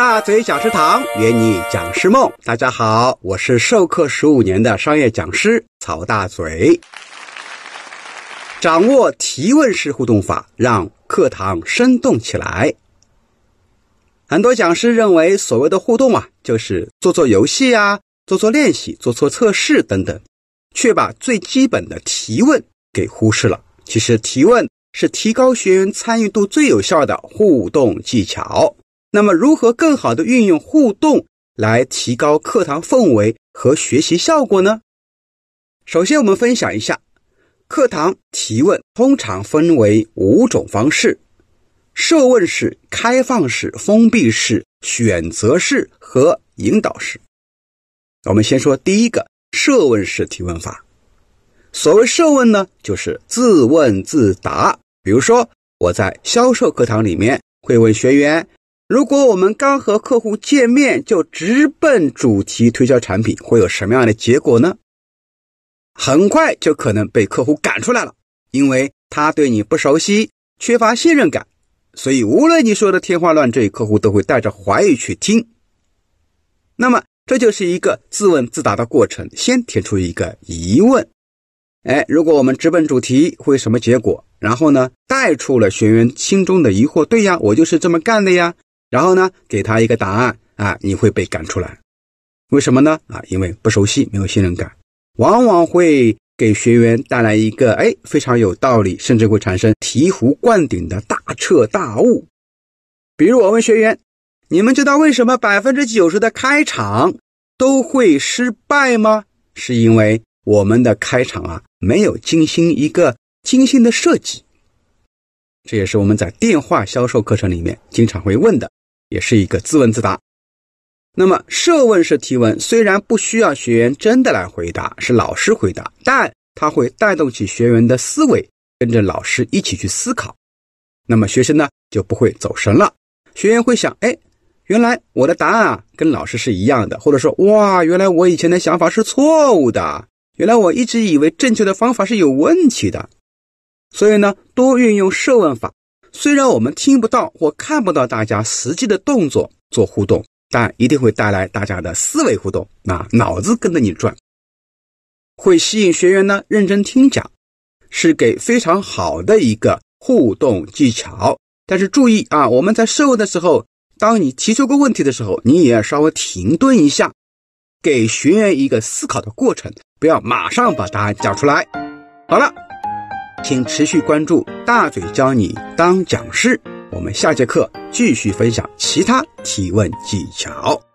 大嘴讲师堂圆你讲师梦，大家好，我是授课十五年的商业讲师曹大嘴。掌握提问式互动法，让课堂生动起来。很多讲师认为，所谓的互动啊，就是做做游戏啊，做做练习，做做测试等等，却把最基本的提问给忽视了。其实，提问是提高学员参与度最有效的互动技巧。那么，如何更好的运用互动来提高课堂氛围和学习效果呢？首先，我们分享一下课堂提问通常分为五种方式：设问式、开放式、封闭式、选择式和引导式。我们先说第一个设问式提问法。所谓设问呢，就是自问自答。比如说，我在销售课堂里面会问学员。如果我们刚和客户见面就直奔主题推销产品，会有什么样的结果呢？很快就可能被客户赶出来了，因为他对你不熟悉，缺乏信任感，所以无论你说的天花乱坠，客户都会带着怀疑去听。那么这就是一个自问自答的过程，先提出一个疑问，哎，如果我们直奔主题会什么结果？然后呢，带出了学员心中的疑惑，对呀，我就是这么干的呀。然后呢，给他一个答案啊，你会被赶出来，为什么呢？啊，因为不熟悉，没有信任感，往往会给学员带来一个哎非常有道理，甚至会产生醍醐灌顶的大彻大悟。比如我问学员，你们知道为什么百分之九十的开场都会失败吗？是因为我们的开场啊没有精心一个精心的设计。这也是我们在电话销售课程里面经常会问的。也是一个自问自答。那么设问式提问虽然不需要学员真的来回答，是老师回答，但它会带动起学员的思维，跟着老师一起去思考。那么学生呢就不会走神了。学员会想：哎，原来我的答案啊跟老师是一样的，或者说哇，原来我以前的想法是错误的，原来我一直以为正确的方法是有问题的。所以呢，多运用设问法。虽然我们听不到或看不到大家实际的动作做互动，但一定会带来大家的思维互动，啊，脑子跟着你转，会吸引学员呢认真听讲，是给非常好的一个互动技巧。但是注意啊，我们在设问的时候，当你提出个问题的时候，你也要稍微停顿一下，给学员一个思考的过程，不要马上把答案讲出来。好了。请持续关注大嘴教你当讲师，我们下节课继续分享其他提问技巧。